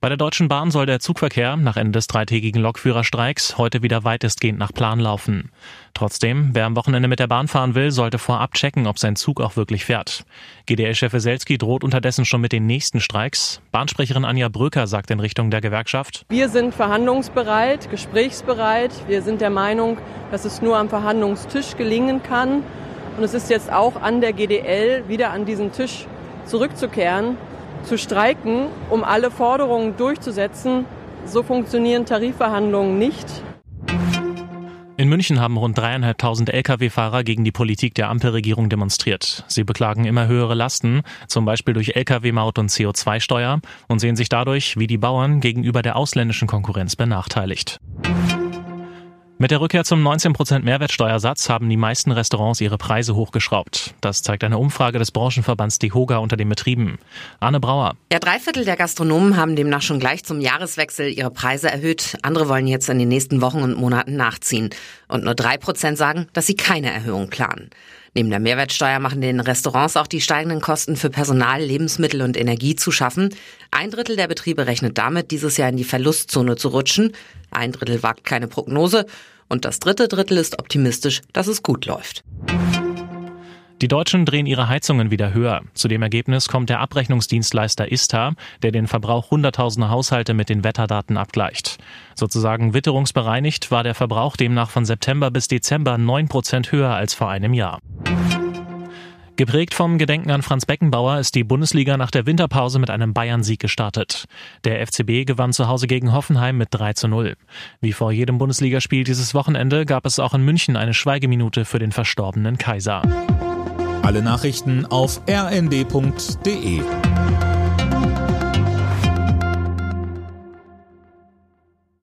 Bei der Deutschen Bahn soll der Zugverkehr nach Ende des dreitägigen Lokführerstreiks heute wieder weitestgehend nach Plan laufen. Trotzdem, wer am Wochenende mit der Bahn fahren will, sollte vorab checken, ob sein Zug auch wirklich fährt. GDL-Chef Weselski droht unterdessen schon mit den nächsten Streiks. Bahnsprecherin Anja Bröker sagt in Richtung der Gewerkschaft. Wir sind verhandlungsbereit, gesprächsbereit. Wir sind der Meinung, dass es nur am Verhandlungstisch gelingen kann. Und es ist jetzt auch an der GDL, wieder an diesen Tisch zurückzukehren zu streiken, um alle Forderungen durchzusetzen. So funktionieren Tarifverhandlungen nicht. In München haben rund dreieinhalbtausend Lkw-Fahrer gegen die Politik der Ampelregierung demonstriert. Sie beklagen immer höhere Lasten, zum Beispiel durch Lkw-Maut und CO2-Steuer, und sehen sich dadurch, wie die Bauern, gegenüber der ausländischen Konkurrenz benachteiligt. Mit der Rückkehr zum 19% Mehrwertsteuersatz haben die meisten Restaurants ihre Preise hochgeschraubt. Das zeigt eine Umfrage des Branchenverbands DEHOGA unter den Betrieben. Arne Brauer. Ja, drei Viertel der Gastronomen haben demnach schon gleich zum Jahreswechsel ihre Preise erhöht. Andere wollen jetzt in den nächsten Wochen und Monaten nachziehen. Und nur drei Prozent sagen, dass sie keine Erhöhung planen. Neben der Mehrwertsteuer machen den Restaurants auch die steigenden Kosten für Personal, Lebensmittel und Energie zu schaffen. Ein Drittel der Betriebe rechnet damit, dieses Jahr in die Verlustzone zu rutschen. Ein Drittel wagt keine Prognose. Und das dritte Drittel ist optimistisch, dass es gut läuft. Die Deutschen drehen ihre Heizungen wieder höher. Zu dem Ergebnis kommt der Abrechnungsdienstleister ISTA, der den Verbrauch hunderttausender Haushalte mit den Wetterdaten abgleicht. Sozusagen witterungsbereinigt war der Verbrauch demnach von September bis Dezember neun Prozent höher als vor einem Jahr. Geprägt vom Gedenken an Franz Beckenbauer ist die Bundesliga nach der Winterpause mit einem Bayern-Sieg gestartet. Der FCB gewann zu Hause gegen Hoffenheim mit 3 zu 0. Wie vor jedem Bundesligaspiel dieses Wochenende gab es auch in München eine Schweigeminute für den verstorbenen Kaiser. Alle Nachrichten auf rnd.de